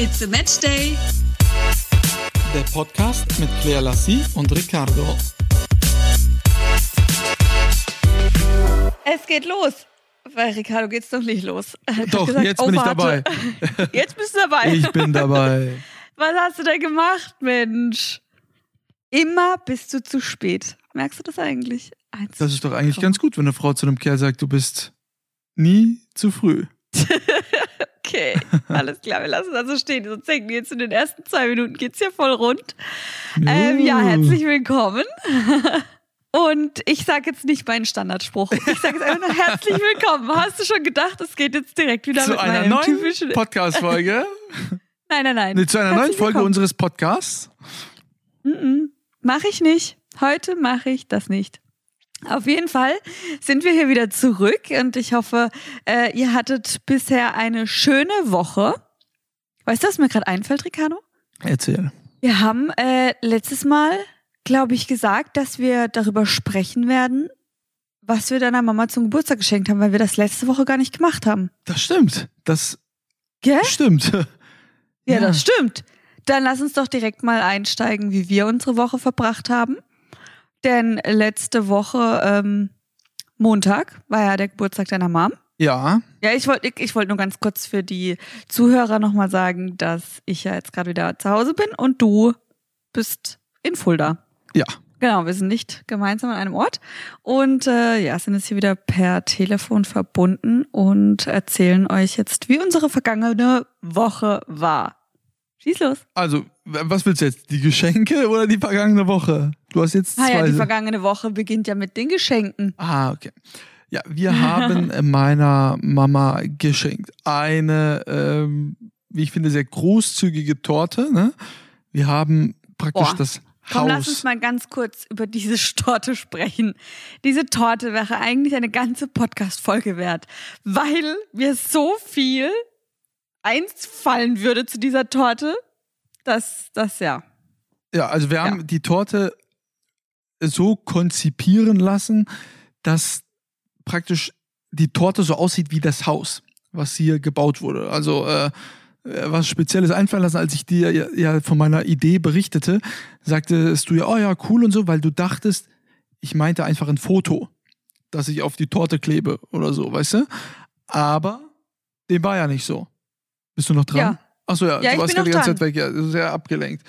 It's a Match Day. Der Podcast mit Claire Lassie und Ricardo. Es geht los. Bei Ricardo geht's doch nicht los. Doch, gesagt, jetzt oh, bin ich warte. dabei. Jetzt bist du dabei. Ich bin dabei. Was hast du denn gemacht, Mensch? Immer bist du zu spät. Merkst du das eigentlich? Eins. Das ist doch eigentlich ganz gut, wenn eine Frau zu einem Kerl sagt, du bist nie zu früh. Okay, alles klar, wir lassen das so stehen. Sonst denken die jetzt in den ersten zwei Minuten geht's ja voll rund. Ähm, ja, herzlich willkommen. Und ich sage jetzt nicht meinen Standardspruch. Ich sage jetzt einfach nur herzlich willkommen. Hast du schon gedacht, es geht jetzt direkt wieder Zu mit einer meinem neuen typischen... Podcast-Folge. Nein, nein, nein. Nee, zu einer neuen Herzlich Folge willkommen. unseres Podcasts. Mache ich nicht. Heute mache ich das nicht. Auf jeden Fall sind wir hier wieder zurück und ich hoffe, äh, ihr hattet bisher eine schöne Woche. Weißt du, was mir gerade einfällt, Ricardo? Erzähl. Wir haben äh, letztes Mal, glaube ich, gesagt, dass wir darüber sprechen werden, was wir deiner Mama zum Geburtstag geschenkt haben, weil wir das letzte Woche gar nicht gemacht haben. Das stimmt. Das Gell? stimmt. Ja, das stimmt. Dann lass uns doch direkt mal einsteigen, wie wir unsere Woche verbracht haben. Denn letzte Woche, ähm, Montag, war ja der Geburtstag deiner Mom. Ja, Ja, ich wollte ich wollte nur ganz kurz für die Zuhörer nochmal sagen, dass ich ja jetzt gerade wieder zu Hause bin und du bist in Fulda. ja. Genau, wir sind nicht gemeinsam an einem Ort und äh, ja, sind jetzt hier wieder per Telefon verbunden und erzählen euch jetzt, wie unsere vergangene Woche war. Schieß los. Also, was willst du jetzt? Die Geschenke oder die vergangene Woche? Du hast jetzt Ah zwei. ja, die vergangene Woche beginnt ja mit den Geschenken. Ah, okay. Ja, wir haben äh, meiner Mama geschenkt. Eine, ähm, wie ich finde, sehr großzügige Torte. Ne? Wir haben praktisch Boah. das Komm, Haus. lass uns mal ganz kurz über diese Torte sprechen. Diese Torte wäre eigentlich eine ganze Podcast-Folge wert, weil mir so viel einfallen würde zu dieser Torte, dass das ja. Ja, also wir haben Ja. die Torte so konzipieren lassen, dass praktisch die Torte so aussieht wie das Haus, was hier gebaut wurde. Also äh, äh, was Spezielles einfallen lassen, als ich dir ja, ja von meiner Idee berichtete, sagtest du ja, oh ja, cool und so, weil du dachtest, ich meinte einfach ein Foto, das ich auf die Torte klebe oder so, weißt du? Aber dem war ja nicht so. Bist du noch dran? Ja. Achso, ja, Ja, du warst gerade die ganze Zeit dran. weg, ja, sehr abgelenkt.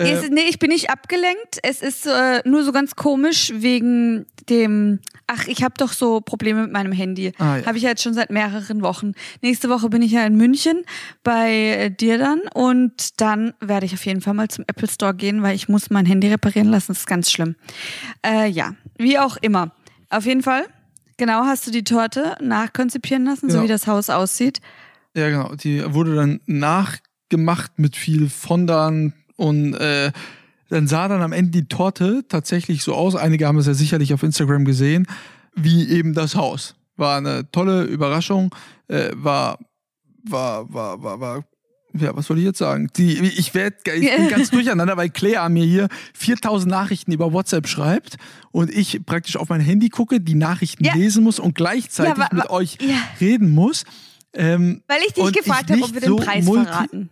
Äh, Es- nee, ich bin nicht abgelenkt. Es ist äh, nur so ganz komisch wegen dem. Ach, ich habe doch so Probleme mit meinem Handy. Ah, ja. Habe ich ja jetzt schon seit mehreren Wochen. Nächste Woche bin ich ja in München bei äh, dir dann und dann werde ich auf jeden Fall mal zum Apple Store gehen, weil ich muss mein Handy reparieren lassen. Das ist ganz schlimm. Äh, ja, wie auch immer. Auf jeden Fall. Genau, hast du die Torte nachkonzipieren lassen, so Genau. wie das Haus aussieht. Ja, genau. Die wurde dann nachgemacht mit viel Fondant und äh, dann sah dann am Ende die Torte tatsächlich so aus. Einige haben es ja sicherlich auf Instagram gesehen, wie eben das Haus. War eine tolle Überraschung. Äh, war, war, war, war, war. Ja, was soll ich jetzt sagen? Die, ich werd, ich bin ganz durcheinander, weil Claire mir hier 4000 Nachrichten über WhatsApp schreibt und ich praktisch auf mein Handy gucke, die Nachrichten Ja. lesen muss und gleichzeitig Ja, mit euch ja. reden muss. Ähm, Weil ich dich gefragt habe, ob wir den so Preis multi- verraten.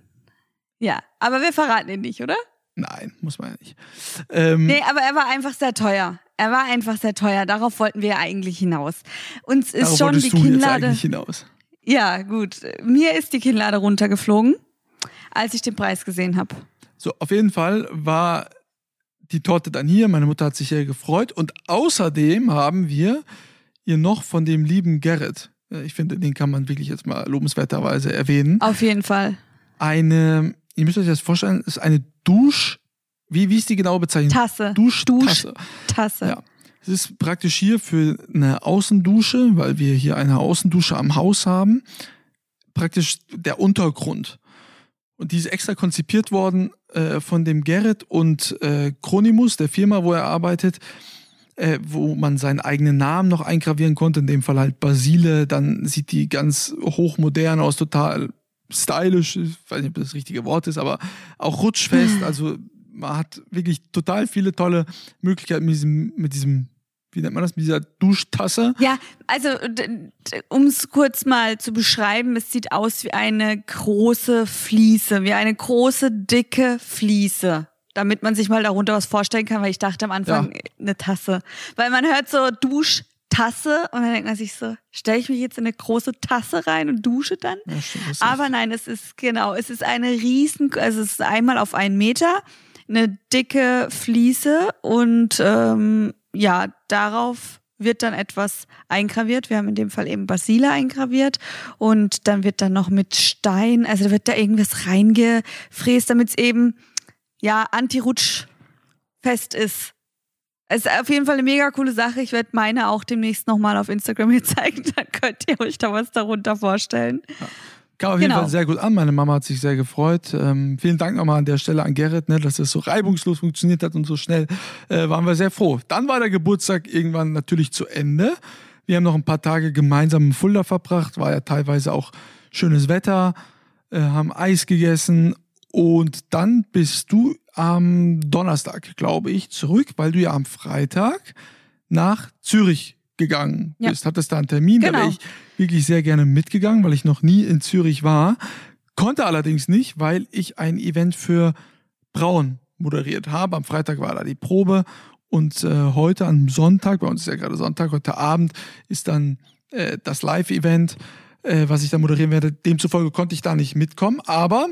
Ja, aber wir verraten ihn nicht, oder? Nein, muss man ja nicht. Ähm, Nee, aber er war einfach sehr teuer. Er war einfach sehr teuer. Darauf wollten wir ja eigentlich hinaus. Uns ist schon die Kinnlade. eigentlich hinaus. Ja, gut. Mir ist die Kinnlade runtergeflogen, als ich den Preis gesehen habe. So, auf jeden Fall war die Torte dann hier. Meine Mutter hat sich sehr gefreut. Und außerdem haben wir ihr noch von dem lieben Gerrit, äh, ich finde, den kann man wirklich jetzt mal lobenswerterweise erwähnen, Auf jeden Fall. eine, ihr müsst euch das vorstellen, ist eine Dusch, wie, wie ist die genaue Bezeichnung? Tasse. Duschtasse. Tasse. Ja. Es ist praktisch hier für eine Außendusche, weil wir hier eine Außendusche am Haus haben, praktisch der Untergrund. Und die ist extra konzipiert worden äh, von dem Gerrit und äh, Chronimus, der Firma, wo er arbeitet, äh, wo man seinen eigenen Namen noch eingravieren konnte, in dem Fall halt Basile, dann sieht die ganz hochmodern aus, total stylisch, ich weiß nicht, ob das das richtige Wort ist, aber auch rutschfest, also man hat wirklich total viele tolle Möglichkeiten mit diesem, mit diesem wie nennt man das, mit dieser Duschtasse. Ja, also um es kurz mal zu beschreiben, es sieht aus wie eine große Fliese, wie eine große, dicke Fliese. Damit man sich mal darunter was vorstellen kann, weil ich dachte am Anfang ja. eine Tasse. Weil man hört so Duschtasse und dann denkt man sich so, stelle ich mich jetzt in eine große Tasse rein und dusche dann? Ja, stimmt, Aber nein, es ist genau, es ist eine riesen, also es ist einmal auf einen Meter eine dicke Fliese und ähm, ja, darauf wird dann etwas eingraviert. Wir haben in dem Fall eben Basile eingraviert und dann wird dann noch mit Stein, also da wird da irgendwas reingefräst, damit es eben ja anti-rutschfest ist. Es ist auf jeden Fall eine mega coole Sache. Ich werde meine auch demnächst nochmal auf Instagram hier zeigen. Dann könnt ihr euch da was darunter vorstellen. Ja. Kam auf jeden genau. Fall sehr gut an. Meine Mama hat sich sehr gefreut. Ähm, vielen Dank nochmal an der Stelle an Gerrit, ne, dass es so reibungslos funktioniert hat und so schnell. Äh, waren wir sehr froh. Dann war der Geburtstag irgendwann natürlich zu Ende. Wir haben noch ein paar Tage gemeinsam in Fulda verbracht. War ja teilweise auch schönes Wetter. Äh, haben Eis gegessen. Und dann bist du am Donnerstag, glaube ich, zurück, weil du ja am Freitag nach Zürich gegangen bist. Ja. Hattest da einen Termin, genau. da wäre ich wirklich sehr gerne mitgegangen, weil ich noch nie in Zürich war. Konnte allerdings nicht, weil ich ein Event für Braun moderiert habe. Am Freitag war da die Probe und äh, heute am Sonntag, bei uns ist ja gerade Sonntag, heute Abend ist dann äh, das Live-Event, äh, was ich da moderieren werde. Demzufolge konnte ich da nicht mitkommen, aber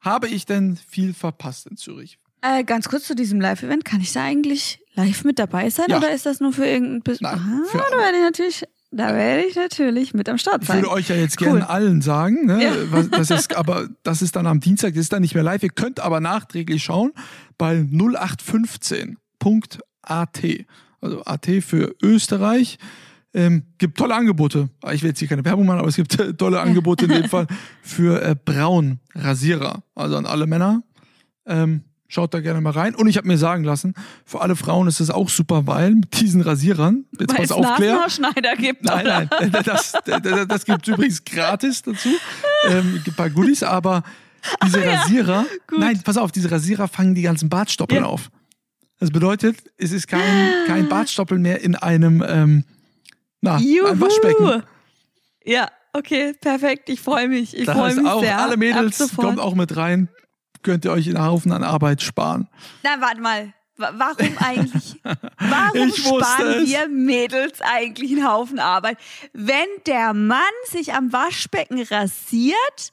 habe ich denn viel verpasst in Zürich? Äh, ganz kurz zu diesem Live-Event. Kann ich da eigentlich live mit dabei sein ja. oder ist das nur für irgendein Bis Nein, Aha, da werde ich natürlich. Da werde ich natürlich mit am Start sein. Ich würde euch ja jetzt cool. gerne allen sagen, ne? Ja. das ist, aber das ist dann am Dienstag, das ist dann nicht mehr live. Ihr könnt aber nachträglich schauen bei 0815.at. Also AT für Österreich. Ähm, gibt tolle Angebote. Ich will jetzt hier keine Werbung machen, aber es gibt tolle Angebote in dem Fall für äh, Braun Rasierer. Also an alle Männer. Ähm, Schaut da gerne mal rein. Und ich habe mir sagen lassen, für alle Frauen ist es auch super, weil mit diesen Rasierern, jetzt weil pass auf, Claire. Schneider gibt. Nein, oder? nein, das, das, das gibt es übrigens gratis dazu. Ähm, gibt ein paar Goodies, aber diese Ach, Rasierer, ja. nein, pass auf, diese Rasierer fangen die ganzen Bartstoppeln ja. auf. Das bedeutet, es ist kein, kein Bartstoppel mehr in einem, ähm, na, einem Waschbecken. Ja, okay, perfekt. Ich freue mich. Ich freue mich auch, sehr. Alle Mädels kommt auch mit rein könnt ihr euch einen Haufen an Arbeit sparen. Na, warte mal. Warum eigentlich? Warum sparen wir Mädels eigentlich einen Haufen Arbeit? Wenn der Mann sich am Waschbecken rasiert,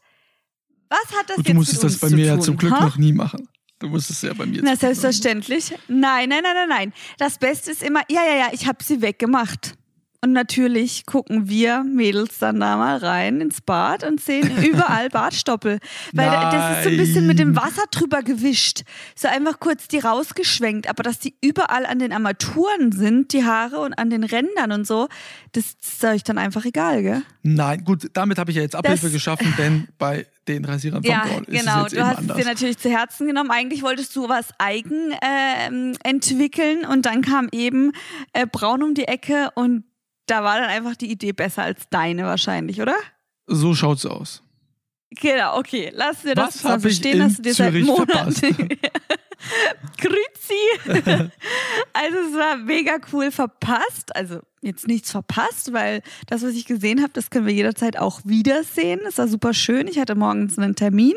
was hat das Und jetzt Du musstest das bei mir ja zum Glück ha? noch nie machen. Du musstest es ja bei mir. Na, selbstverständlich. Nein, nein, nein, nein, nein. Das Beste ist immer, ja, ja, ja, ich habe sie weggemacht. Und natürlich gucken wir Mädels dann da mal rein ins Bad und sehen überall Bartstoppel. Weil Nein. das ist so ein bisschen mit dem Wasser drüber gewischt. So einfach kurz die rausgeschwenkt. Aber dass die überall an den Armaturen sind, die Haare und an den Rändern und so, das ist euch dann einfach egal, gell? Nein, gut, damit habe ich ja jetzt Abhilfe das, geschaffen, denn bei den Rasierern von ja, Braun ist genau. es jetzt du hast anders. es dir natürlich zu Herzen genommen. Eigentlich wolltest du was eigen äh, entwickeln und dann kam eben äh, Braun um die Ecke und da war dann einfach die Idee besser als deine wahrscheinlich, oder? So schaut's aus. Genau, okay. Lass dir das Was so stehen, dass du dir Zürich seit Monaten. Grüzi! also es war mega cool verpasst. Also jetzt nichts verpasst, weil das, was ich gesehen habe, das können wir jederzeit auch wiedersehen. Es war super schön. Ich hatte morgens einen Termin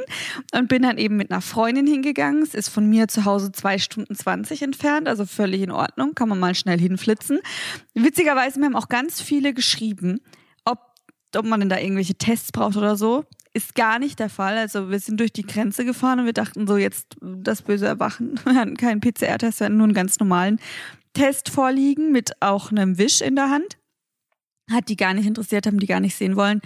und bin dann eben mit einer Freundin hingegangen. Es ist von mir zu Hause zwei Stunden zwanzig entfernt, also völlig in Ordnung. Kann man mal schnell hinflitzen. Witzigerweise, mir haben auch ganz viele geschrieben, ob, ob man denn da irgendwelche Tests braucht oder so ist gar nicht der Fall. Also wir sind durch die Grenze gefahren und wir dachten so, jetzt das böse Erwachen. Wir hatten keinen PCR-Test, wir hatten nur einen ganz normalen Test vorliegen mit auch einem Wisch in der Hand. Hat die gar nicht interessiert, haben die gar nicht sehen wollen.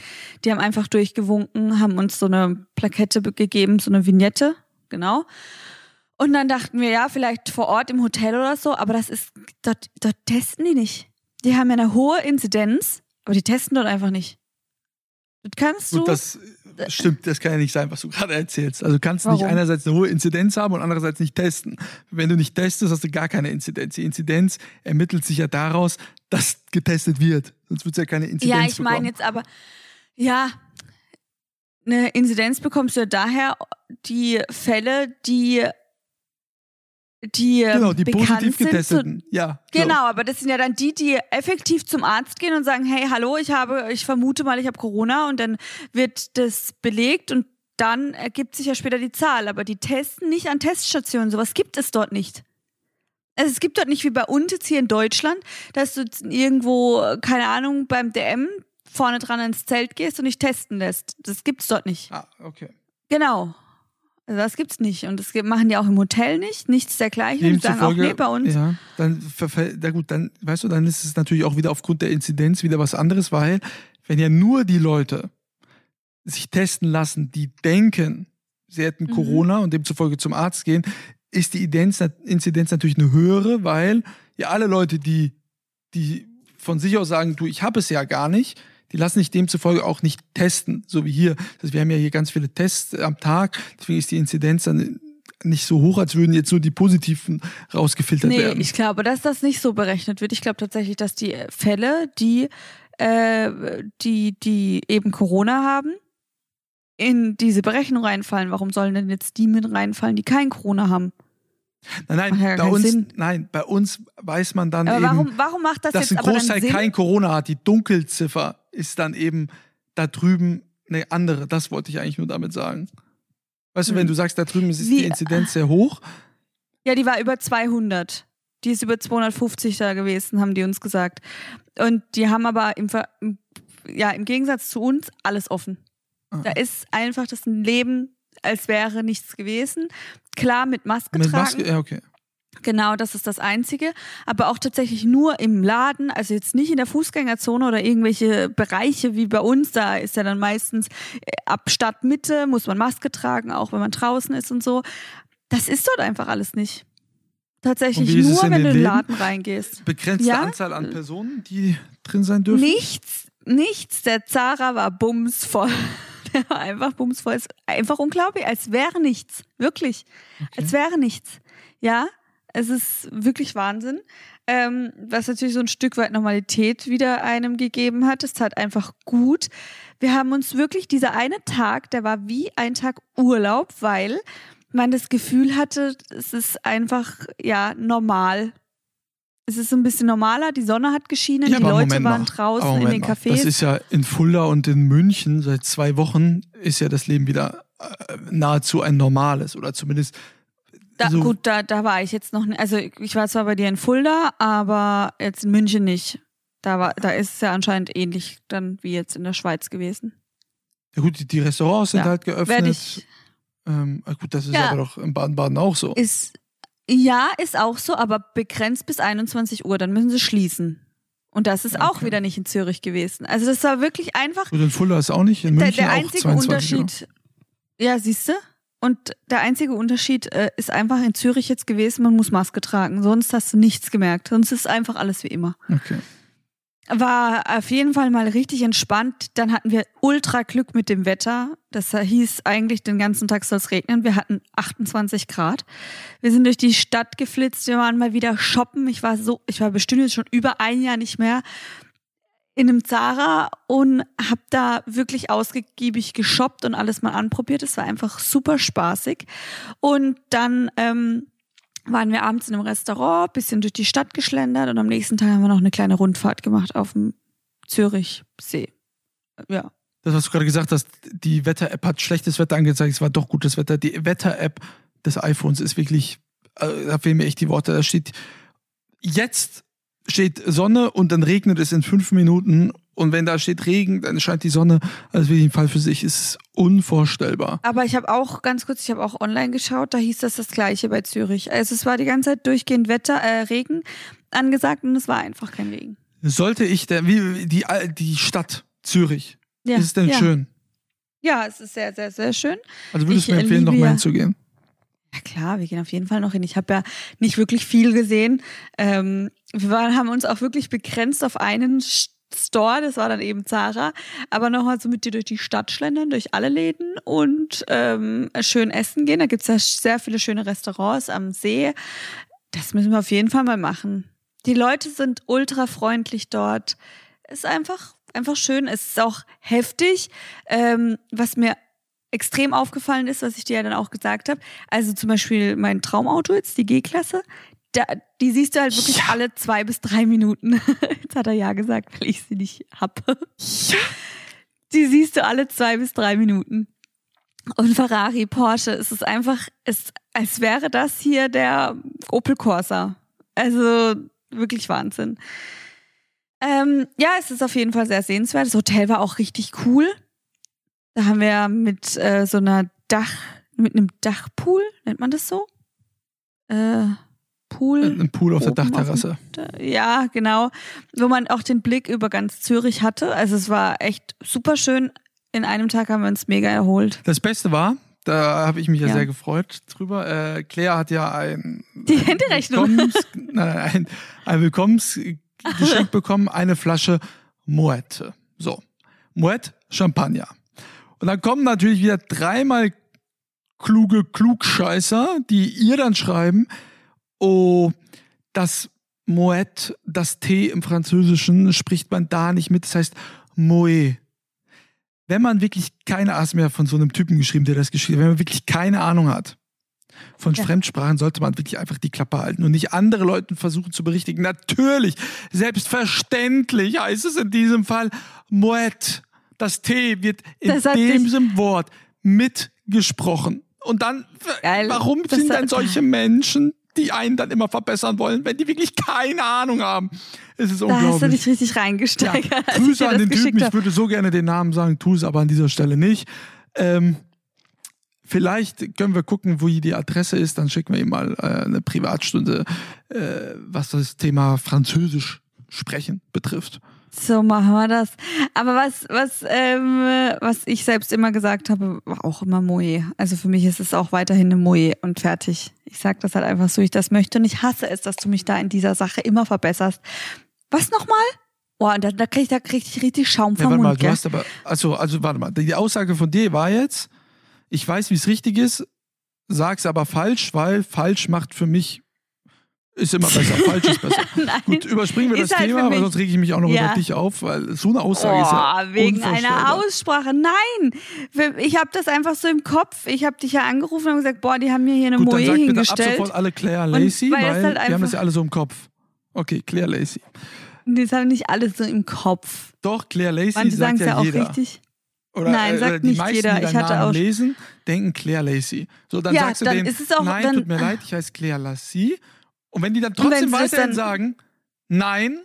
Die haben einfach durchgewunken, haben uns so eine Plakette gegeben, so eine Vignette, genau. Und dann dachten wir, ja, vielleicht vor Ort im Hotel oder so, aber das ist, dort, dort testen die nicht. Die haben ja eine hohe Inzidenz, aber die testen dort einfach nicht. Das kannst du. das äh, stimmt, das kann ja nicht sein, was du gerade erzählst. Also du kannst Warum? nicht einerseits eine hohe Inzidenz haben und andererseits nicht testen. Wenn du nicht testest, hast du gar keine Inzidenz. Die Inzidenz ermittelt sich ja daraus, dass getestet wird. Sonst wird es ja keine Inzidenz ja, ich meine jetzt aber, ja, eine Inzidenz bekommst du ja daher die Fälle, die, die Genau, die bekannt positiv sind. Zu, getesteten. ja. so. genau, aber das sind ja dann die, die effektiv zum Arzt gehen und sagen, hey, hallo, ich habe, ich vermute mal, ich habe Corona und dann wird das belegt und dann ergibt sich ja später die Zahl. Aber die testen nicht an Teststationen. Sowas gibt es dort nicht. Also es gibt dort nicht wie bei uns jetzt hier in Deutschland, dass du irgendwo, keine Ahnung, beim DM vorne dran ins Zelt gehst und dich testen lässt. Das gibt's dort nicht. Ah, okay. Genau. Also das gibt's nicht. Und das machen die auch im Hotel nicht. Nichts dergleichen. Die sagen auch, nee, bei uns. Ja, dann na gut, dann, weißt du, dann ist es natürlich auch wieder aufgrund der Inzidenz wieder was anderes, weil, wenn ja nur die Leute sich testen lassen, die denken, sie hätten Mhm. Corona und demzufolge zum Arzt gehen, ist die Inzidenz, Inzidenz natürlich eine höhere, weil ja alle Leute, die, die von sich aus sagen, du, ich habe es ja gar nicht, die lassen sich demzufolge auch nicht testen, so wie hier. Das, wir haben ja hier ganz viele Tests am Tag, deswegen ist die Inzidenz dann nicht so hoch, als würden jetzt nur die positiven rausgefiltert Nee, werden. ich glaube, dass das nicht so berechnet wird. Ich glaube tatsächlich, dass die Fälle, die, äh, die, die eben Corona haben, in diese Berechnung reinfallen. Warum sollen denn jetzt die mit reinfallen, die kein Corona haben? nein, nein, ja bei uns, Sinn. nein, bei uns weiß man dann Aber eben, warum, warum macht das dass jetzt ein aber dann Großteil kein Corona hat. Die Dunkelziffer ist dann eben da drüben eine andere. Das wollte ich eigentlich nur damit sagen. Weißt du, Hm. wenn du sagst, da drüben ist Wie- die Inzidenz sehr hoch, Ja, die war über 200. Die ist über 250 da gewesen, haben die uns gesagt. Und die haben aber im, Ver ja, im Gegensatz zu uns alles offen. Ah. Da ist einfach das Leben, als wäre nichts gewesen. Klar, mit Maske mit tragen. Maske, ja, okay. Genau, das ist das Einzige. Aber auch tatsächlich nur im Laden, also jetzt nicht in der Fußgängerzone oder irgendwelche Bereiche wie bei uns. Da ist ja dann meistens äh, ab Stadtmitte muss man Maske tragen, auch wenn man draußen ist und so. Das ist dort einfach alles nicht. Tatsächlich nur, wenn du in den? Laden reingehst. Begrenzte Ja? Anzahl an Personen, die drin sein dürfen. Nichts, nichts. Der Zara war bumsvoll. Der war einfach bumsvoll. Ist einfach unglaublich, als wäre nichts. Wirklich. Als wäre nichts. Ja, es ist wirklich Wahnsinn. Ähm, was natürlich so ein Stück weit Normalität wieder einem gegeben hat. Es tat einfach gut. Wir haben uns wirklich, dieser eine Tag, der war wie ein Tag Urlaub, weil man das Gefühl hatte, es ist einfach, ja, normal. Es ist so ein bisschen normaler, die Sonne hat geschienen, Ja, die Leute Moment waren mal. draußen Aber in den Moment mal. Cafés. Das ist ja in Fulda und in München seit zwei Wochen ist ja das Leben wieder äh, nahezu ein normales oder zumindest Da, so- gut, da, da war ich jetzt noch nicht. Also ich war zwar bei dir in Fulda, aber jetzt in München nicht. Da, war, da ist es ja anscheinend ähnlich dann wie jetzt in der Schweiz gewesen. Ja gut, die, die Restaurants sind Ja, halt geöffnet. ich. Ähm, ah gut, das ist Ja. aber doch in Baden-Baden auch so. Ist, ja, ist auch so, aber begrenzt bis 21 Uhr. Dann müssen sie schließen. Und das ist auch Okay. wieder nicht in Zürich gewesen. Also das war wirklich einfach Gut, in Fulda ist auch nicht, in der, München der auch einzige 22 Uhr. Unterschied. Ja, siehst du? Und der einzige Unterschied äh, ist einfach in Zürich jetzt gewesen, man muss Maske tragen. Sonst hast du nichts gemerkt. Sonst ist einfach alles wie immer. Okay. War auf jeden Fall mal richtig entspannt. Dann hatten wir ultra Glück mit dem Wetter. Das hieß eigentlich, den ganzen Tag soll es regnen. Wir hatten 28 Grad. Wir sind durch die Stadt geflitzt. Wir waren mal wieder shoppen. Ich war so, ich war bestimmt jetzt schon über ein Jahr nicht mehr in einem Zara und habe da wirklich ausgiebig geshoppt und alles mal anprobiert. Es war einfach super spaßig. Und dann ähm, waren wir abends in einem Restaurant, bisschen durch die Stadt geschlendert und am nächsten Tag haben wir noch eine kleine Rundfahrt gemacht auf dem Zürichsee. Ja. Das, was du gerade gesagt hast, die Wetter-App hat schlechtes Wetter angezeigt, es war doch gutes Wetter. Die Wetter-App des iPhones ist wirklich, äh, da fehlen mir echt die Worte. Da steht, jetzt steht Sonne und dann regnet es in fünf Minuten. Und wenn da steht Regen, dann scheint die Sonne. Also wirklich ein Fall für sich. Es ist unvorstellbar. Aber ich habe auch ganz kurz, ich habe auch online geschaut, da hieß das das gleiche bei Zürich. Also es war die ganze Zeit durchgehend Wetter, äh, Regen angesagt und es war einfach kein Regen. Sollte ich, der, wie die, die Stadt Zürich, Ja, ist es denn ja. schön? Ja, es ist sehr, sehr, sehr schön. Also würdest du mir äh, empfehlen, noch liebe mal ja- hinzugehen? Ja klar, wir gehen auf jeden Fall noch hin. Ich habe ja nicht wirklich viel gesehen. Ähm, wir waren, haben uns auch wirklich begrenzt auf einen Store, das war dann eben Zara, aber nochmal so mit dir durch die Stadt schlendern, durch alle Läden und ähm, schön essen gehen. Da gibt's ja sehr viele schöne Restaurants am See. Das müssen wir auf jeden Fall mal machen. Die Leute sind ultra freundlich dort. Ist einfach, einfach schön. Es ist auch heftig. Ähm, was mir extrem aufgefallen ist, was ich dir ja dann auch gesagt habe. Also zum Beispiel mein Traumauto jetzt, die G-Klasse, da, die siehst du halt wirklich ja. alle zwei bis drei Minuten. Jetzt hat er ja gesagt, weil ich sie nicht hab. Ja. Die siehst du alle zwei bis drei Minuten. Und Ferrari, Porsche, es ist einfach, es, als wäre das hier der Opel Corsa. Also wirklich Wahnsinn. Ähm, ja, es ist auf jeden Fall sehr sehenswert. Das Hotel war auch richtig cool. Da haben wir mit äh, so einer Dach, mit einem Dachpool, nennt man das so? Äh, Pool. Ein Pool auf der Dachterrasse. Auf, ja, genau. Wo man auch den Blick über ganz Zürich hatte. Also es war echt super schön. In einem Tag haben wir uns mega erholt. Das Beste war, da habe ich mich ja, ja, sehr gefreut drüber. Äh, Claire hat ja ein, Die Handyrechnung. Willkommens, ein, ein Willkommensgeschenk bekommen, eine Flasche Moette. So, Moette Champagner. Und dann kommen natürlich wieder dreimal kluge Klugscheißer, die ihr dann schreiben, oh, das Moet, das T im Französischen spricht man da nicht mit, das heißt Moe. Wenn man wirklich keine Ahnung mehr von so einem Typen geschrieben, der das geschrieben hat, wenn man wirklich keine Ahnung hat von ja. Fremdsprachen, sollte man wirklich einfach die Klappe halten und nicht andere Leute versuchen zu berichtigen. Natürlich, selbstverständlich heißt es in diesem Fall Moet. Das T wird in diesem Wort mitgesprochen. Und dann, Geil. warum das sind dann solche Menschen die einen dann immer verbessern wollen, wenn die wirklich keine Ahnung haben. Es ist da unglaublich. Da hast du dich richtig reingesteigert. Ja, Grüße an den Typen, ich würde so gerne den Namen sagen, tu es aber an dieser Stelle nicht. Ähm, vielleicht können wir gucken, wo die Adresse ist, dann schicken wir ihm mal äh, eine Privatstunde, äh, was das Thema Französisch sprechen betrifft. So machen wir das. Aber was, was, ähm, was ich selbst immer gesagt habe, war auch immer Moe. Also für mich ist es auch weiterhin eine Moe und fertig. Ich sag das halt einfach so, ich das möchte und ich hasse es, dass du mich da in dieser Sache immer verbesserst. Was nochmal? Boah, da, da krieg ich, da krieg ich richtig Schaum vom ja, warte Mund. Mal, du hast aber, also, also warte mal, die Aussage von dir war jetzt, ich weiß, wie es richtig ist, sag's aber falsch, weil falsch macht für mich ist immer besser, falsch ist besser. Gut, überspringen wir ist das halt Thema, aber sonst rege ich mich auch noch ja. über dich auf, weil so eine Aussage oh, ist ja wegen einer Aussprache. Nein, ich habe das einfach so im Kopf. Ich habe dich ja angerufen und gesagt, boah, die haben mir hier eine Gut, Moe dann hingestellt. Bitte ab sofort alle Claire Lacey, weil, weil halt wir haben das ja alle so im Kopf. Okay, Claire Lacey. Das haben nicht alle so im Kopf. Doch, Claire Lacey Manche sagt ja, ja auch jeder. richtig. Oder, Nein, sagt äh, die nicht meisten, jeder. Die ich hatte Namen auch lesen, denken Claire Lacey. So, dann ja, sagst du dann denen, ist es auch, nein, dann, tut mir leid, ich heiße Claire Lacey. Und wenn die dann trotzdem weiterhin dann, sagen, nein,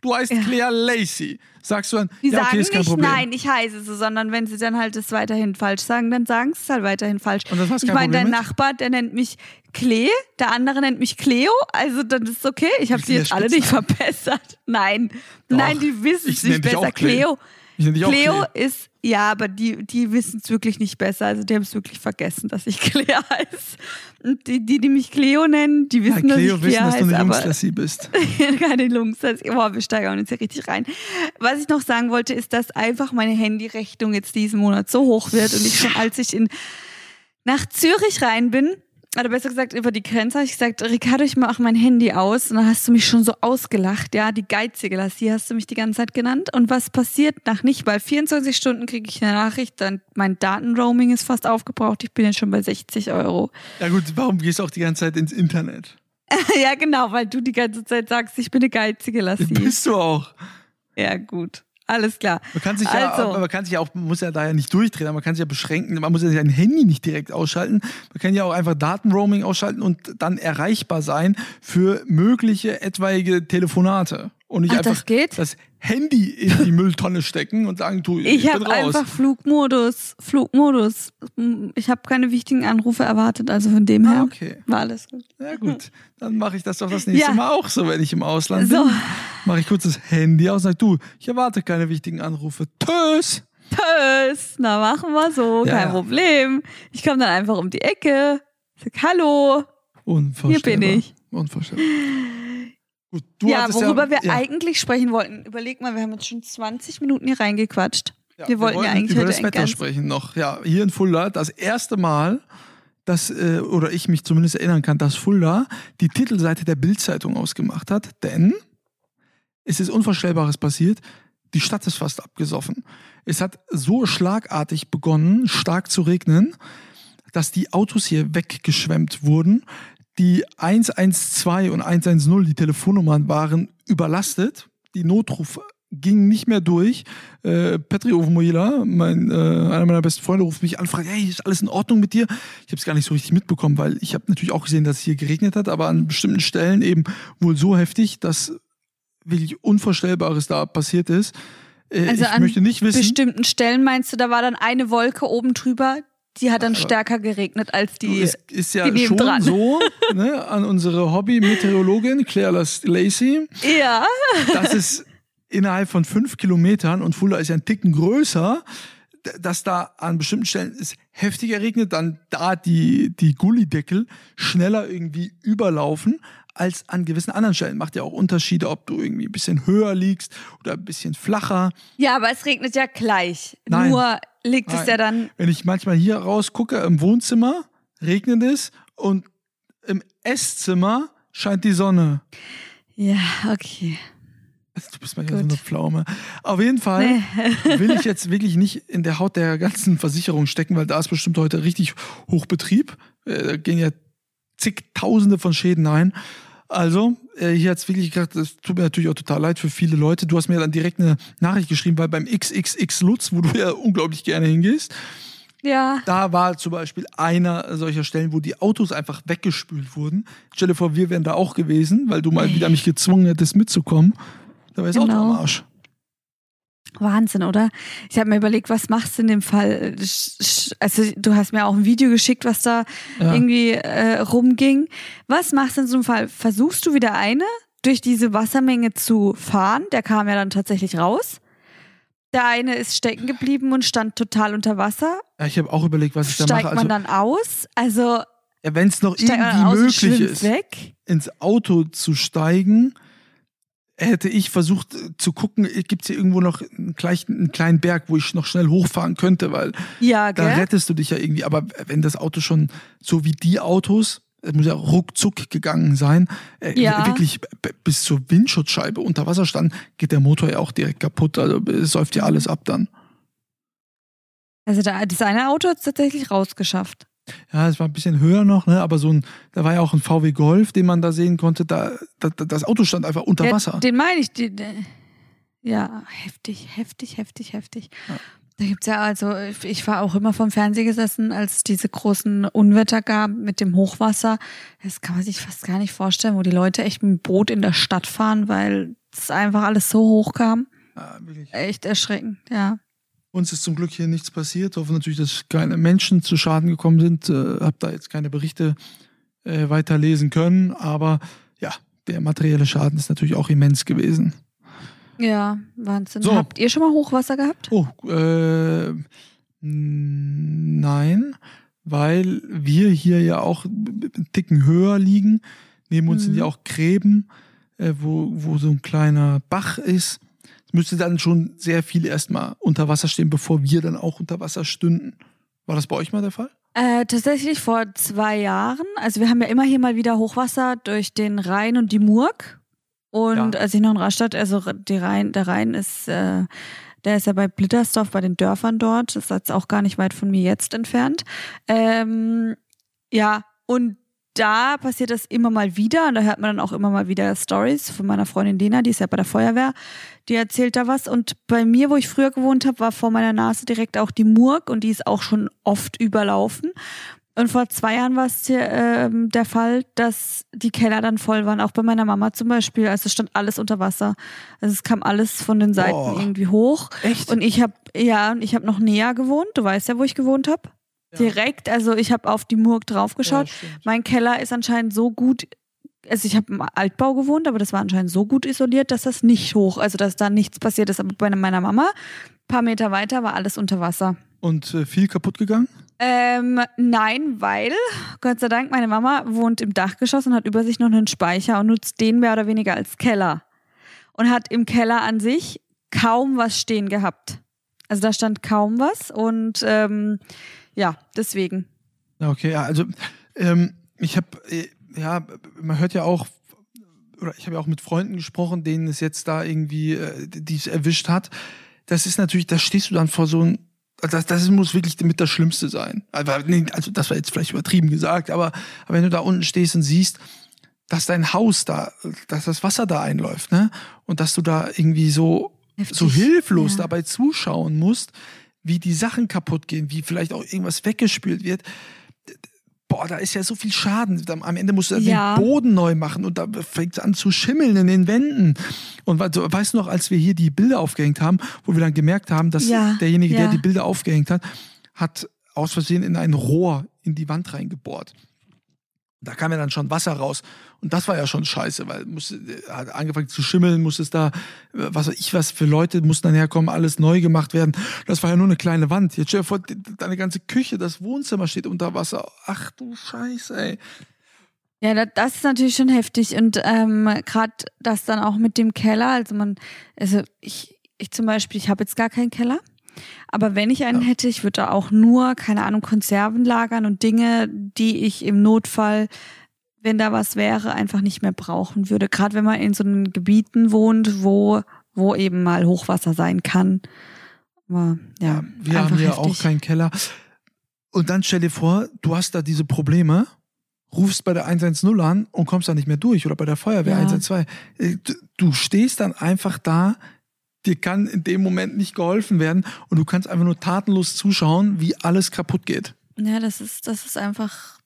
du heißt ja. Claire Lacey, sagst du dann, die ja, okay, sagen ist kein nicht, Problem. nein, ich heiße so, sondern wenn sie dann halt es weiterhin falsch sagen, dann sagen sie es halt weiterhin falsch. Und das hast ich meine, dein Nachbar, der nennt mich Klee, der andere nennt mich Cleo, also dann ist es okay. Ich habe sie jetzt alle nicht verbessert. Nein, Doch, nein, die wissen es nicht besser. Cleo. Cleo ist ja, aber die, die wissen es wirklich nicht besser. Also die haben es wirklich vergessen, dass ich Clea heiße. Und die, die, die mich Cleo nennen, die wissen, ja, Cleo dass ich Clea wissen, dass du eine Lungslassie bist. keine Lungslassie. Boah, wir steigern uns hier richtig rein. Was ich noch sagen wollte, ist, dass einfach meine Handyrechnung jetzt diesen Monat so hoch wird und ich schon, als ich in nach Zürich rein bin, oder besser gesagt über die Grenze habe ich gesagt, Ricardo, ich mache mein Handy aus. Und dann hast du mich schon so ausgelacht, ja, die geizige Lassie hast du mich die ganze Zeit genannt. Und was passiert nach nicht? Weil 24 Stunden kriege ich eine Nachricht, dann mein Datenroaming ist fast aufgebraucht, ich bin jetzt schon bei 60 Euro. Ja gut, warum gehst du auch die ganze Zeit ins Internet? ja genau, weil du die ganze Zeit sagst, ich bin eine geizige Lassie. Bist du auch. Ja gut. Alles klar. Man kann sich also. ja, man kann sich ja auch, man muss ja da ja nicht durchdrehen, aber man kann sich ja beschränken. Man muss ja sein Handy nicht direkt ausschalten. Man kann ja auch einfach Datenroaming ausschalten und dann erreichbar sein für mögliche etwaige Telefonate. Und nicht Ach, einfach das, das Handy in die Mülltonne stecken und sagen, du, ich, ich bin raus. Ich habe einfach Flugmodus, Flugmodus. Ich habe keine wichtigen Anrufe erwartet, also von dem her ah, okay. war alles gut. Ja gut, dann mache ich das doch das nächste ja. Mal auch so, wenn ich im Ausland so. bin. Mache ich kurz das Handy aus und sage, du, ich erwarte keine wichtigen Anrufe. Tschüss. Tschüss. Na, machen wir so, ja, kein. Problem. Ich komme dann einfach um die Ecke. Sag, Hallo. Unvorstellbar. Hier bin ich. Unvorstellbar. Gut, du ja, worüber wir ja, eigentlich sprechen wollten. Überleg mal, wir haben jetzt schon 20 Minuten hier reingequatscht. ja, wir wollten ja eigentlich über das Wetter sprechen noch. Ja, hier in Fulda das erste Mal, dass, äh, oder ich mich zumindest erinnern kann, dass Fulda die Titelseite der Bildzeitung ausgemacht hat, denn es ist Unvorstellbares passiert. Die Stadt ist fast abgesoffen. Es hat so schlagartig begonnen, stark zu regnen, dass die Autos hier weggeschwemmt wurden. Die 112 und 110, die Telefonnummern waren überlastet. Die Notruf ging nicht mehr durch. Äh, Petri Ovmoila, mein, äh, einer meiner besten Freunde, ruft mich an und fragt, hey, ist alles in Ordnung mit dir? Ich habe es gar nicht so richtig mitbekommen, weil ich habe natürlich auch gesehen, dass es hier geregnet hat, aber an bestimmten Stellen eben wohl so heftig, dass wirklich Unvorstellbares da passiert ist. Äh, Also ich an möchte nicht wissen. Bestimmten Stellen meinst du, da war dann eine Wolke oben drüber, die hat dann stärker geregnet als die. es ist ja die schon nebendran. so, ne, an unsere Hobby-Meteorologin Claire Lacey, Ja. dass es innerhalb von fünf Kilometern, und Fulda ist ja ein Ticken größer, dass da an bestimmten Stellen es heftiger regnet, dann da die, die Gullideckel schneller irgendwie überlaufen als an gewissen anderen Stellen. Macht ja auch Unterschiede, ob du irgendwie ein bisschen höher liegst oder ein bisschen flacher. Ja, aber es regnet ja gleich. Nein. Nur liegt es Nein. ja dann. Wenn ich manchmal hier rausgucke, im Wohnzimmer regnet es und im Esszimmer scheint die Sonne. Ja, okay. Du bist mal ja so Gut. eine Pflaume. Auf jeden Fall will ich jetzt wirklich nicht in der Haut der ganzen Versicherung stecken, weil da ist bestimmt heute richtig Hochbetrieb. Äh, Da gehen ja zigtausende von Schäden ein. Also, äh, hier hat's wirklich gedacht, das tut mir natürlich auch total leid für viele Leute. Du hast mir dann direkt eine Nachricht geschrieben, weil beim XXX Lutz, wo du ja unglaublich gerne hingehst, Ja. da war zum Beispiel einer solcher Stellen, wo die Autos einfach weggespült wurden. Stell dir vor, wir wären da auch gewesen, weil du mal wieder mich gezwungen hättest mitzukommen. Da wäre Auto Genau. am Arsch. Wahnsinn, oder? Ich habe mir überlegt, was machst du in dem Fall? Also du hast mir auch ein Video geschickt, was da Ja. irgendwie äh, rumging. Was machst du in so einem Fall? Versuchst du wieder eine durch diese Wassermenge zu fahren? Der kam ja dann tatsächlich raus. Der eine ist stecken geblieben und stand total unter Wasser. Ja, ich habe auch überlegt, was ich da Steigt mache. man Also, dann aus? Also ja, wenn es noch steigt man irgendwie möglich ist, weg? ins Auto zu steigen, hätte ich versucht äh, zu gucken, gibt es hier irgendwo noch einen, gleich, einen kleinen Berg, wo ich noch schnell hochfahren könnte, weil Ja, da rettest du dich ja irgendwie. Aber wenn das Auto schon so wie die Autos, es muss ja ruckzuck gegangen sein, äh, Ja. wirklich bis zur Windschutzscheibe unter Wasser stand, geht der Motor ja auch direkt kaputt. Also es säuft ja alles ab dann. Also da, das eine Auto hat es tatsächlich rausgeschafft. Ja, es war ein bisschen höher noch, ne? aber so ein, da war ja auch ein VW Golf, den man da sehen konnte. Da, da, das Auto stand einfach unter Ja, Wasser. Den meine ich. Die, die, ja, heftig, heftig, heftig, heftig. Ja. Da gibt's ja also, ich- war auch immer vom Fernseher gesessen, als es diese großen Unwetter gab mit dem Hochwasser. Das kann man sich fast gar nicht vorstellen, wo die Leute echt mit dem Boot in der Stadt fahren, weil es einfach alles so hoch kam. Ja, wirklich. Echt erschreckend, ja. Uns ist zum Glück hier nichts passiert. Hoffe natürlich, dass keine Menschen zu Schaden gekommen sind. Äh, hab da jetzt keine Berichte äh, weiterlesen können, aber ja, der materielle Schaden ist natürlich auch immens gewesen. Ja, Wahnsinn. So. Habt ihr schon mal Hochwasser gehabt? Oh, äh, nein, weil wir hier ja auch einen Ticken höher liegen. Neben uns sind Mhm. ja auch Gräben, äh, wo, wo so ein kleiner Bach ist. Müsste dann schon sehr viel erstmal unter Wasser stehen, bevor wir dann auch unter Wasser stünden. War das bei euch mal der Fall? Äh, tatsächlich vor zwei Jahren. Also wir haben ja immer hier mal wieder Hochwasser durch den Rhein und die Murg. Und Ja. als ich noch in Rastatt, also die Rhein, der Rhein ist, äh, der ist ja bei Blittersdorf, bei den Dörfern dort. Das ist jetzt auch gar nicht weit von mir jetzt entfernt. Ähm, ja, und da passiert das immer mal wieder und da hört man dann auch immer mal wieder Stories von meiner Freundin Lena, die ist ja bei der Feuerwehr, die erzählt da was und bei mir, wo ich früher gewohnt habe, war vor meiner Nase direkt auch die Murg und die ist auch schon oft überlaufen und vor zwei Jahren war es hier, ähm, der Fall, dass die Keller dann voll waren, auch bei meiner Mama zum Beispiel, also es stand alles unter Wasser, also es kam alles von den Seiten Boah. irgendwie hoch Echt? und ich habe ja, und ich habe noch näher gewohnt, du weißt ja, wo ich gewohnt habe. Direkt, also ich habe auf die Murg draufgeschaut. Ja, mein Keller ist anscheinend so gut, also ich habe im Altbau gewohnt, aber das war anscheinend so gut isoliert, dass das nicht hoch, also dass da nichts passiert ist. Aber bei meiner Mama, ein paar Meter weiter, war alles unter Wasser. Und äh, viel kaputt gegangen? Ähm, nein, weil, Gott sei Dank, meine Mama wohnt im Dachgeschoss und hat über sich noch einen Speicher und nutzt den mehr oder weniger als Keller. Und hat im Keller an sich kaum was stehen gehabt. Also da stand kaum was und ähm, ja, deswegen. Okay, ja, also ähm, ich habe, äh, ja, man hört ja auch, oder ich habe ja auch mit Freunden gesprochen, denen es jetzt da irgendwie, äh, die es erwischt hat. Das ist natürlich, da stehst du dann vor so einem das, das muss wirklich mit das Schlimmste sein. Also, das war jetzt vielleicht übertrieben gesagt, aber, aber wenn du da unten stehst und siehst, dass dein Haus da, dass das Wasser da einläuft, ne? Und dass du da irgendwie so, Heftig, so hilflos ja. dabei zuschauen musst, wie die Sachen kaputt gehen, wie vielleicht auch irgendwas weggespült wird boah, da ist ja so viel Schaden. Am Ende musst du ja. den Boden neu machen und da fängt es an zu schimmeln in den Wänden. Und weißt du noch, als wir hier die Bilder aufgehängt haben, wo wir dann gemerkt haben, dass ja. derjenige, ja. der die Bilder aufgehängt hat, hat aus Versehen in ein Rohr in die Wand reingebohrt. Da kam ja dann schon Wasser raus. Und das war ja schon scheiße, weil musste, hat angefangen zu schimmeln, musste es da, was weiß ich was für Leute mussten dann herkommen, alles neu gemacht werden. Das war ja nur eine kleine Wand. Jetzt stell dir vor, deine ganze Küche, das Wohnzimmer steht unter Wasser. Ach du Scheiße, ey. Ja, das ist natürlich schon heftig. Und ähm, gerade das dann auch mit dem Keller, also man, also ich, ich zum Beispiel, ich habe jetzt gar keinen Keller. Aber wenn ich einen ja. hätte, ich würde da auch nur, keine Ahnung, Konserven lagern und Dinge, die ich im Notfall, wenn da was wäre, einfach nicht mehr brauchen würde. Gerade wenn man in so einen Gebieten wohnt, wo, wo eben mal Hochwasser sein kann. Aber ja, ja wir haben hier auch keinen Keller. Und dann stell dir vor, du hast da diese Probleme, rufst bei der 110 an und kommst da nicht mehr durch oder bei der Feuerwehr ja. 112. Äh, du stehst dann einfach da, dir kann in dem Moment nicht geholfen werden und du kannst einfach nur tatenlos zuschauen, wie alles kaputt geht. Ja, das ist, das ist einfach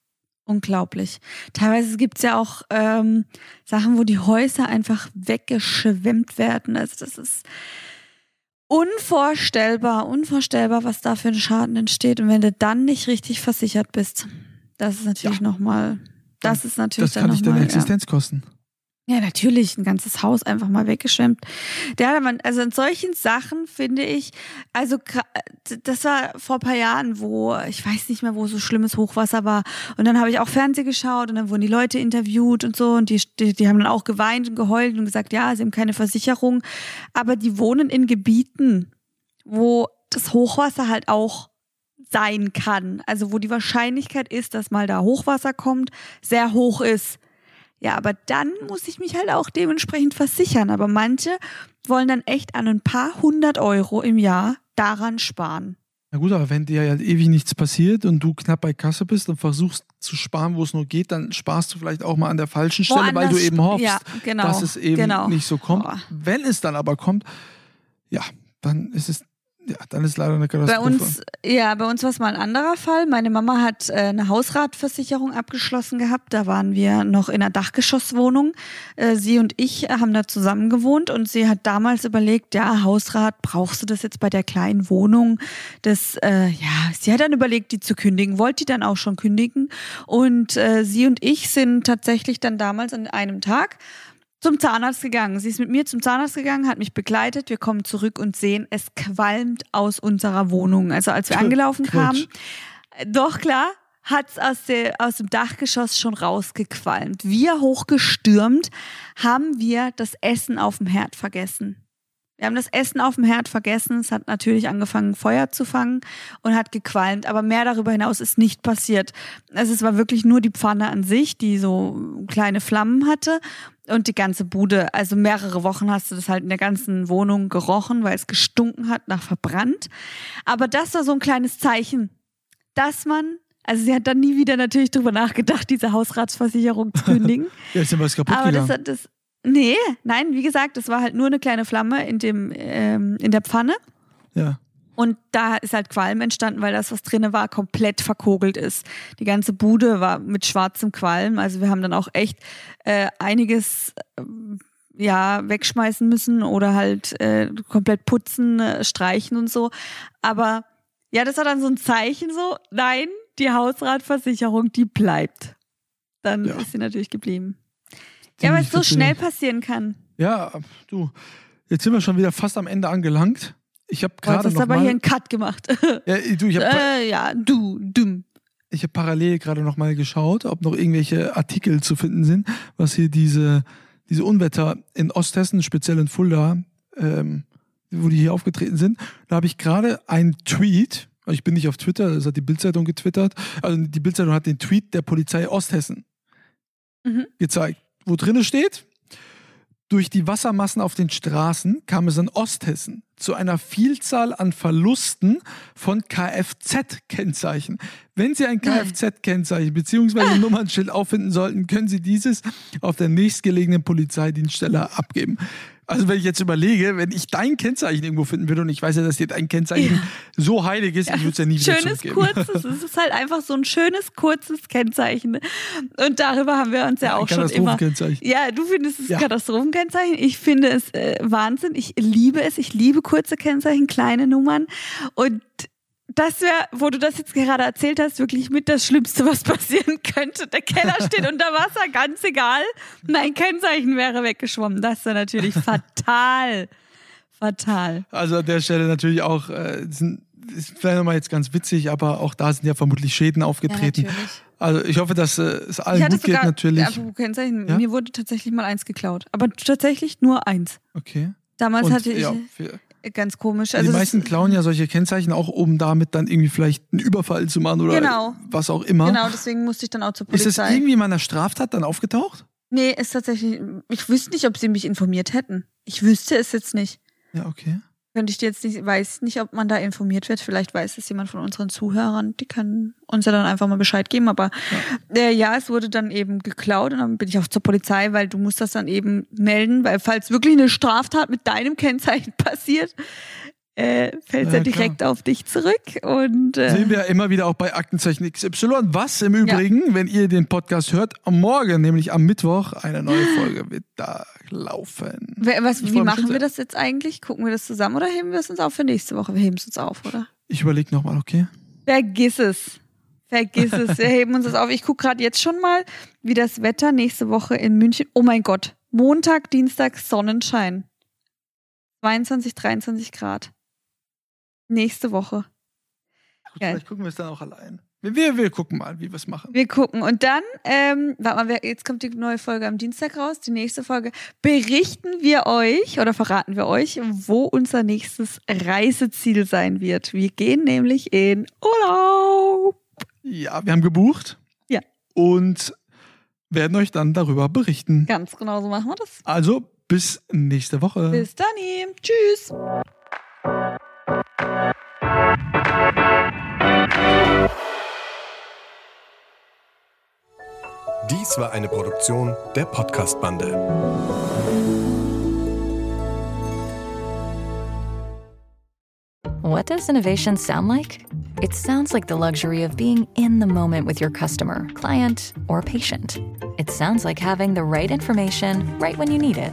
unglaublich. Teilweise gibt es ja auch ähm, Sachen, wo die Häuser einfach weggeschwemmt werden. Also das ist unvorstellbar, unvorstellbar, was da für ein Schaden entsteht. Und wenn du dann nicht richtig versichert bist, das ist natürlich ja. nochmal, das ist natürlich Das kann dich deine Existenz ja. kosten. Ja, natürlich, ein ganzes Haus einfach mal weggeschwemmt. Ja, man, also in solchen Sachen finde ich, also das war vor ein paar Jahren, wo, ich weiß nicht mehr, wo so schlimmes Hochwasser war. Und dann habe ich auch Fernsehen geschaut und dann wurden die Leute interviewt und so und die, die, die haben dann auch geweint und geheult und gesagt, ja, sie haben keine Versicherung. Aber die wohnen in Gebieten, wo das Hochwasser halt auch sein kann. Also wo die Wahrscheinlichkeit ist, dass mal da Hochwasser kommt, sehr hoch ist. Ja, aber dann muss ich mich halt auch dementsprechend versichern. Aber manche wollen dann echt an ein paar hundert Euro im Jahr daran sparen. Na gut, aber wenn dir ja ewig nichts passiert und du knapp bei Kasse bist und versuchst zu sparen, wo es nur geht, dann sparst du vielleicht auch mal an der falschen Stelle, Woanders, weil du eben hoffst, ja, genau, dass es eben genau. nicht so kommt. Wenn es dann aber kommt, ja, dann ist es ja, dann ist leider eine Katastrophe. Bei uns, ja, bei uns war es mal ein anderer Fall. Meine Mama hat äh, eine Hausratversicherung abgeschlossen gehabt. Da waren wir noch in einer Dachgeschosswohnung. Äh, sie und ich haben da zusammen gewohnt und sie hat damals überlegt, ja, Hausrat, brauchst du das jetzt bei der kleinen Wohnung? Das, äh, ja, sie hat dann überlegt, die zu kündigen, wollte die dann auch schon kündigen. Und äh, sie und ich sind tatsächlich dann damals an einem Tag zum Zahnarzt gegangen. Sie ist mit mir zum Zahnarzt gegangen, hat mich begleitet. Wir kommen zurück und sehen, es qualmt aus unserer Wohnung. Also als wir angelaufen kamen, doch klar, hat es aus, aus dem Dachgeschoss schon rausgequalmt. Wir hochgestürmt, haben wir das Essen auf dem Herd vergessen. Wir haben das Essen auf dem Herd vergessen. Es hat natürlich angefangen, Feuer zu fangen und hat gequalmt. Aber mehr darüber hinaus ist nicht passiert. Also es war wirklich nur die Pfanne an sich, die so kleine Flammen hatte und die ganze Bude. Also mehrere Wochen hast du das halt in der ganzen Wohnung gerochen, weil es gestunken hat nach verbrannt. Aber das war so ein kleines Zeichen, dass man also sie hat dann nie wieder natürlich drüber nachgedacht, diese Hausratsversicherung zu kündigen. ja, ist ja was kaputt Aber gegangen. das, das, Nee, nein, wie gesagt, es war halt nur eine kleine Flamme in, dem, ähm, in der Pfanne. Ja. Und da ist halt Qualm entstanden, weil das, was drinne war, komplett verkogelt ist. Die ganze Bude war mit schwarzem Qualm. Also wir haben dann auch echt äh, einiges äh, ja wegschmeißen müssen oder halt äh, komplett putzen, äh, streichen und so. Aber ja, das war dann so ein Zeichen so, nein, die Hausratversicherung, die bleibt. Dann ja. ist sie natürlich geblieben. Ja, weil es so schnell passieren kann. Ja, du, jetzt sind wir schon wieder fast am Ende angelangt. Ich habe Du hast gerade aber mal, hier einen Cut gemacht. ja, du, ich habe äh, ja, du, dumm. ich habe parallel gerade noch mal geschaut, ob noch irgendwelche Artikel zu finden sind, was hier diese diese Unwetter in Osthessen, speziell in Fulda, ähm, wo die hier aufgetreten sind. Da habe ich gerade einen Tweet. also Ich bin nicht auf Twitter, das hat die Bildzeitung getwittert. Also die Bildzeitung hat den Tweet der Polizei Osthessen Mhm. gezeigt, wo drinne steht, durch die Wassermassen auf den Straßen kam es in Osthessen zu einer Vielzahl an Verlusten von Kfz-Kennzeichen. Wenn Sie ein Kfz-Kennzeichen bzw. ein Nummernschild auffinden sollten, können Sie dieses auf der nächstgelegenen Polizeidienststelle abgeben. Also wenn ich jetzt überlege, wenn ich dein Kennzeichen irgendwo finden würde und ich weiß ja, dass dir dein Kennzeichen Ja. so heilig ist, ich würde es ja nie wieder Schönes, kurzes. Es ist halt einfach so ein schönes, kurzes Kennzeichen. Und darüber haben wir uns ja, Ein auch schon immer. Ja, du findest es Ja. Katastrophenkennzeichen. Ich finde es äh, Wahnsinn. Ich liebe es. Ich liebe kurze Kennzeichen, kleine Nummern. Und das wäre, wo du das jetzt gerade erzählt hast, wirklich mit das Schlimmste, was passieren könnte. Der Keller steht unter Wasser, ganz egal. Mein Kennzeichen wäre weggeschwommen. Das wäre natürlich fatal. Fatal. Also an der Stelle natürlich auch, äh, sind, ist vielleicht nochmal jetzt ganz witzig, aber auch da sind ja vermutlich Schäden aufgetreten. natürlich. also ich hoffe, dass äh, es allen gut geht sogar, natürlich. apropos Kennzeichen, Ja? mir wurde tatsächlich mal eins geklaut. Aber tatsächlich nur eins. Okay. Damals Und, hatte ich ja, für, ganz komisch. die Also das- meisten klauen ja solche Kennzeichen auch, um damit dann irgendwie vielleicht einen Überfall zu machen oder Genau. was auch immer. Genau, deswegen musste ich dann auch zur Ist Polizei. das irgendwie in meiner Straftat dann aufgetaucht? nee, ist tatsächlich. Ich wüsste nicht, ob sie mich informiert hätten. Ich wüsste es jetzt nicht. Ja, okay. Könnte ich dir jetzt nicht, weiß nicht, ob man da informiert wird. Vielleicht weiß es jemand von unseren Zuhörern. Die kann uns ja dann einfach mal Bescheid geben. Aber ja, äh, ja es wurde dann eben geklaut und dann bin ich auch zur Polizei, weil du musst das dann eben melden, weil falls wirklich eine Straftat mit deinem Kennzeichen passiert, äh, fällt Ja, ja direkt auf dich zurück. Und äh, Sehen wir ja immer wieder auch bei Aktenzeichen XY. Was im Übrigen, wenn ihr den Podcast hört, am Morgen, nämlich am Mittwoch, eine neue Folge wird da laufen. was, wie machen wir das jetzt eigentlich? Gucken wir das zusammen oder heben wir es uns auf für nächste Woche? Wir heben es uns auf, oder? Ich überlege nochmal, okay? Vergiss es. Vergiss es. Wir heben uns das auf. Ich gucke gerade jetzt schon mal, wie das Wetter nächste Woche in München. Oh mein Gott. Montag, Dienstag, Sonnenschein. 22, 23 Grad. Nächste Woche. Gut, vielleicht gucken wir es dann auch allein. Wir, wir gucken mal, wie wir es machen. Wir gucken. Und dann, ähm, warte mal, jetzt kommt die neue Folge am Dienstag raus. Die nächste Folge berichten wir euch oder verraten wir euch, wo unser nächstes Reiseziel sein wird. Wir gehen nämlich in Urlaub. Ja, wir haben gebucht. Ja. Und werden euch dann darüber berichten. Ganz genau so machen wir das. Also bis nächste Woche. Bis dann. Tschüss. Dies war eine Produktion der Podcast-Bande. What does innovation sound like? It sounds like the luxury of being in the moment with your customer, client, or patient. It sounds like having the right information right when you need it.